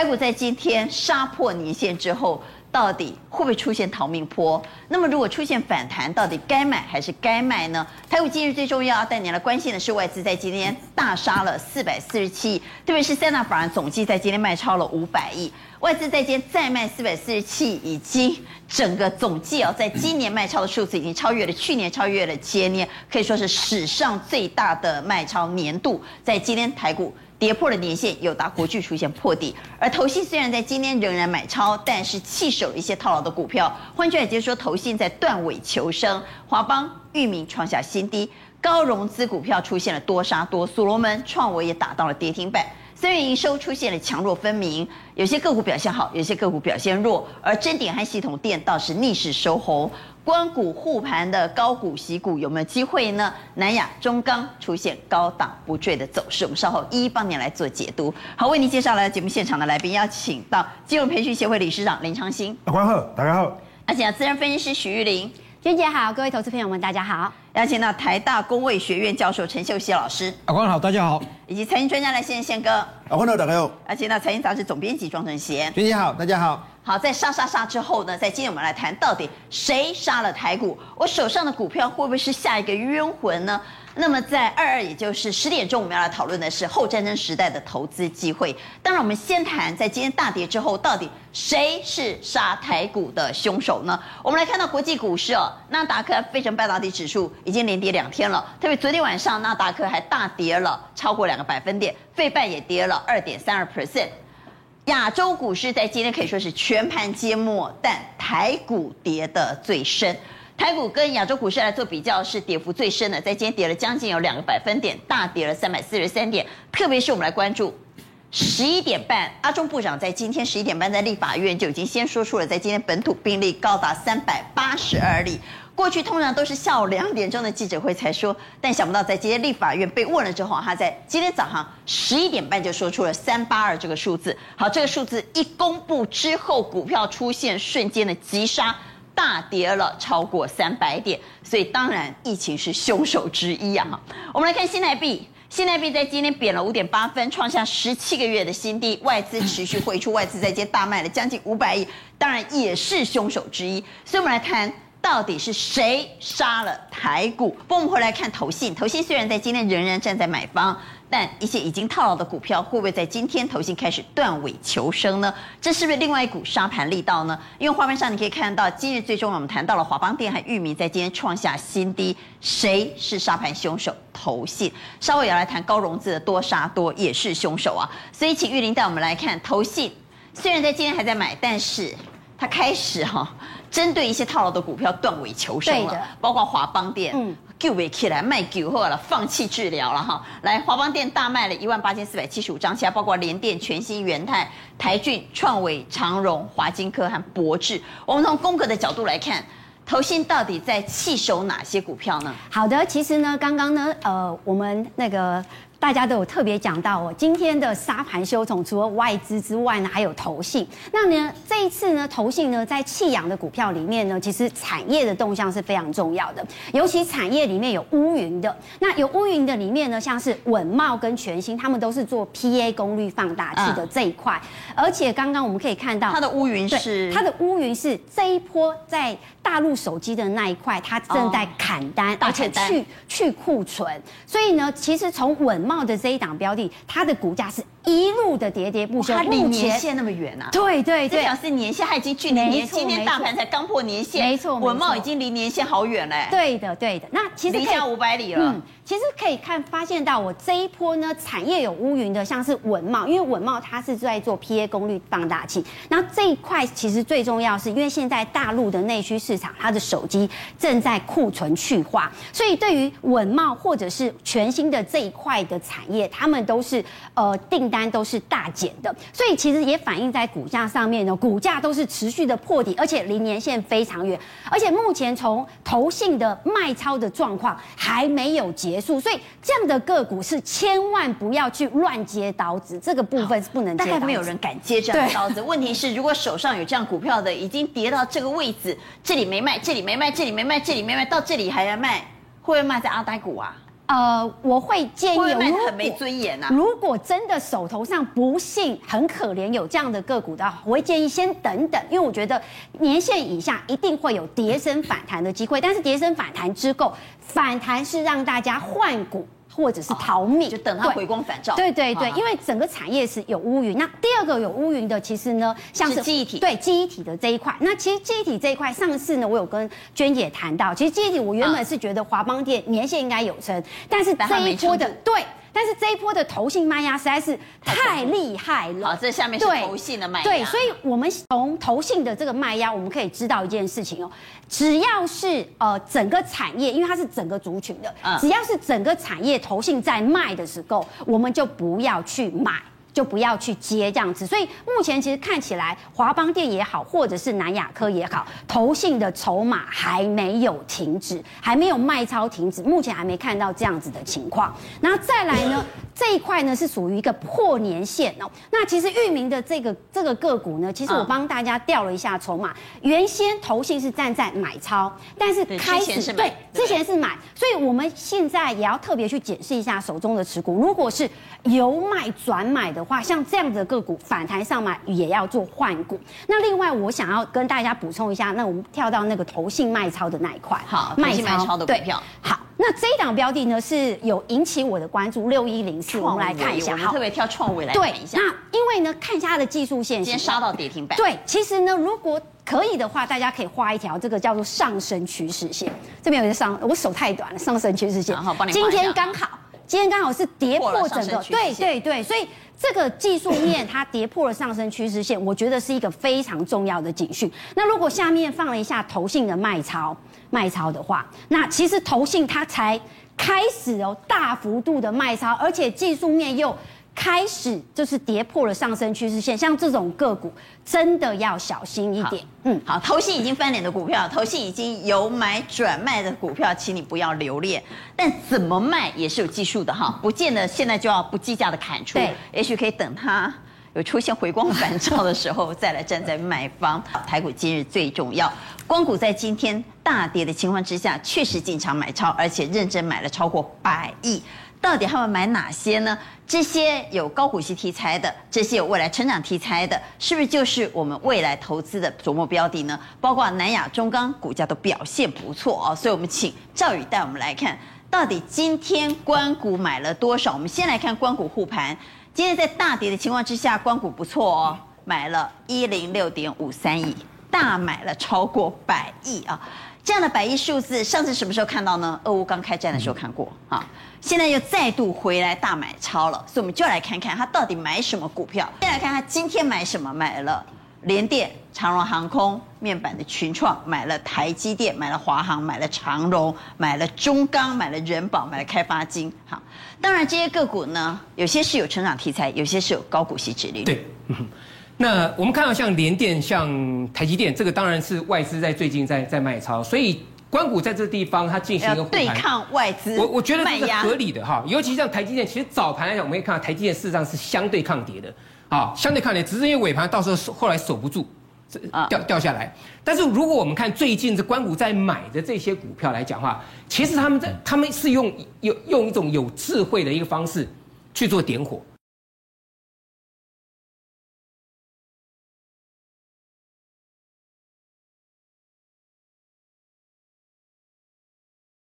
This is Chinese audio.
台股在今天杀破年线之后。到底会不会出现逃命坡？那么如果出现反弹，到底该买还是该卖呢？台股今日最重要，带您来关心的是外资在今天大杀了四百四十七亿，特别是三大法人总计在今天卖超了五百亿，外资在今天再卖四百四十七亿，已经整个总计哦，在今年卖超的数字已经超越了去年，超越了前年，可以说是史上最大的卖超年度，在今天台股。跌破了年线，有达国巨出现破底，而投信虽然在今天仍然买超，但是弃守了一些套牢的股票。换句话就是说，投信在断尾求生。华邦、裕民创下新低，高融资股票出现了多杀多，所罗门、创维也打到了跌停板。三月营收出现了强弱分明，有些个股表现好，有些个股表现弱，而臻典和系统电倒是逆势收红。官股护盘的高股息股有没有机会呢？南亚、中钢出现高档不坠的走势，我们稍后一一帮您来做解读。好，为您介绍了节目现场的来宾，邀请到金融培训协会理事长林昌兴。阿关好，大家好。而且资深分析师许玉玲。娟姐好，各位投资朋友们大家好。邀请到台大工卫学院教授陈秀熙老师。阿光好，大家好。以及财经专家来线宪哥。阿光好，大家好。而且呢，财经杂志总编辑庄承贤。娟姐好，大家好。好，在杀杀杀之后呢，在今天我们来谈到底谁杀了台股？我手上的股票会不会是下一个冤魂呢？那么在二二，也就是十点钟，我们要来讨论的是后战争时代的投资机会。当然，我们先谈在今天大跌之后，到底谁是杀台股的凶手呢？我们来看到国际股市哦，纳达克非城半导体指数已经连跌两天了，特别昨天晚上纳达克还大跌了超过两个百分点，费半也跌了二点三二 percent。亚洲股市在今天可以说是全盘皆墨，但台股跌得最深。台股跟亚洲股市来做比较，是跌幅最深的，在今天跌了将近有两个百分点，大跌了三百四十三点。特别是我们来关注十一点半，阿中部长在今天十一点半在立法院就已经先说出了，在今天本土病例高达三百八十二例。过去通常都是下午两点钟的记者会才说，但想不到在今天立法院被问了之后，他在今天早上十一点半就说出了三八二这个数字。好，这个数字一公布之后，股票出现瞬间的急杀，大跌了超过三百点。所以当然，疫情是凶手之一啊！我们来看新台币，现在币在今天贬了五点八分，创下十七个月的新低。外资持续汇出，外资在今天大卖了将近五百亿，当然也是凶手之一。所以我们来看。到底是谁杀了台股？不过我们回来看投信，投信虽然在今天仍然站在买方，但一些已经套牢的股票，会不会在今天投信开始断尾求生呢？这是不是另外一股杀盘力道呢？因为画面上你可以看到，今日最终我们谈到了华邦电和裕民在今天创下新低，谁是杀盘凶手？投信。稍后也要来谈高融资的多杀多也是凶手啊！所以请玉玲带我们来看投信，虽然在今天还在买，但是它开始哈。针对一些套牢的股票断尾求生了，包括华邦电，嗯，救不起来卖救后了，放弃治疗了哈。来，华邦电大卖了一万八千四百七十五张，其他包括联电、全新、元泰、台骏、创伟、长荣、华金科和博智。我们从功课的角度来看，投信到底在弃守哪些股票呢？好的，其实呢，刚刚呢，呃，我们那个。大家都有特别讲到哦，今天的沙盘凶手除了外资之外呢，还有投信。那呢，这一次呢，投信呢在弃养的股票里面呢，其实产业的动向是非常重要的。尤其产业里面有乌云的，那有乌云的里面呢，像是稳茂跟全新，他们都是做 PA 功率放大器的这一块。而且刚刚我们可以看到，它的乌云是它的乌云是这一波在大陆手机的那一块，它正在砍单，而且去去库存。所以呢，其实从稳懋的这一档标的，它的股价是一路的跌跌不休。它离年限那么远啊？对对对，这表示年限它已经距离年，今天大盘才刚破年限，没错，文茂已经离年限好远嘞。对的对的，那其实离下五百里了。嗯其实可以看发现到，我这一波呢，产业有乌云的，像是稳懋，因为稳懋它是在做 PA 功率放大器。那这一块其实最重要是，因为现在大陆的内需市场，它的手机正在库存去化，所以对于稳懋或者是全新的这一块的产业，他们都是呃订单都是大减的，所以其实也反映在股价上面呢，股价都是持续的破底，而且离年线非常远，而且目前从投信的卖超的状况还没有结。所以这样的个股是千万不要去乱接刀子，这个部分是不能接。大概没有人敢接这样的刀子。问题是，如果手上有这样股票的，已经跌到这个位置，这里没卖，这里没卖，这里没卖，这里没卖，到这里还要卖，会不会卖在阿呆股啊？呃，我会建议，如果很没尊严呐。如果真的手头上不幸很可怜有这样的个股的话，我会建议先等等，因为我觉得年线以下一定会有跌升反弹的机会，但是跌升反弹之后，反弹是让大家换股。或者是逃命，就等它回光返照。对对对，因为整个产业是有乌云。那第二个有乌云的，其实呢，像是记忆体，对记忆体的这一块。那其实记忆体这一块，上次呢，我有跟娟姐谈到，其实记忆体我原本是觉得华邦店年限应该有撑，但是这一波的对。但是这一波的投信卖压实在是太厉害了。好，这下面是投信的卖压。对，所以我们从投信的这个卖压，我们可以知道一件事情哦，只要是呃整个产业，因为它是整个族群的，只要是整个产业投信在卖的时候，我们就不要去买。就不要去接这样子，所以目前其实看起来华邦电也好，或者是南亚科也好，投信的筹码还没有停止，还没有卖超停止，目前还没看到这样子的情况。然后再来呢，这一块呢是属于一个破年线哦。那其实域名的这个这个个股呢，其实我帮大家调了一下筹码，原先投信是站在买超，但是开始对之前是买，所以我们现在也要特别去检视一下手中的持股，如果是由卖转买的。的话，像这样的个股反弹上嘛也要做换股。那另外，我想要跟大家补充一下，那我们跳到那个投信卖超的那一块，好，卖超，的股票。好，那这一档标的呢是有引起我的关注，六一零四，我们来看一下，好，特别挑创维来看一下。那因为呢，看一下它的技术线，今天杀到跌停板。对，其实呢，如果可以的话，大家可以画一条这个叫做上升趋势线。这边有一个上，我手太短了，上升趋势线。好，帮你。今天刚好，今天刚好是跌破整个，对对对，所以。这个技术面它跌破了上升趋势线，我觉得是一个非常重要的警讯。那如果下面放了一下投信的卖超卖超的话，那其实投信它才开始哦大幅度的卖超，而且技术面又。开始就是跌破了上升趋势线，像这种个股真的要小心一点。嗯，好，投信已经翻脸的股票，投信已经由买转卖的股票，请你不要留恋。但怎么卖也是有技术的哈，不见得现在就要不计价的砍出，对，也许可以等它有出现回光返照的时候再来站在买方。台股今日最重要，光谷在今天大跌的情况之下，确实进场买超，而且认真买了超过百亿。到底他们买哪些呢？这些有高股息题材的，这些有未来成长题材的，是不是就是我们未来投资的琢磨标的呢？包括南亚、中钢股价都表现不错哦，所以我们请赵宇带我们来看，到底今天官股买了多少？我们先来看官股护盘，今天在大跌的情况之下，官股不错哦，买了一零六点五三亿，大买了超过百亿啊。这样的百亿数字，上次什么时候看到呢？俄乌刚开战的时候看过啊，现在又再度回来大买超了，所以我们就来看看他到底买什么股票。先来看他今天买什么，买了联电、长荣航空、面板的群创，买了台积电，买了华航，买了长荣，买了中钢，买了人保，买了开发金。好，当然这些个股呢，有些是有成长题材，有些是有高股息殖利率。对。那我们看到像联电、像台积电，这个当然是外资在最近在在卖超，所以关谷在这个地方它进行一个对抗外资，我我觉得这是合理的哈。尤其像台积电，其实早盘来讲，我们可以看到台积电事实上是相对抗跌的，啊，相对抗跌，只是因为尾盘到时候后来守不住，掉掉下来。但是如果我们看最近这关谷在买的这些股票来讲的话，其实他们在他们是用有用一种有智慧的一个方式去做点火。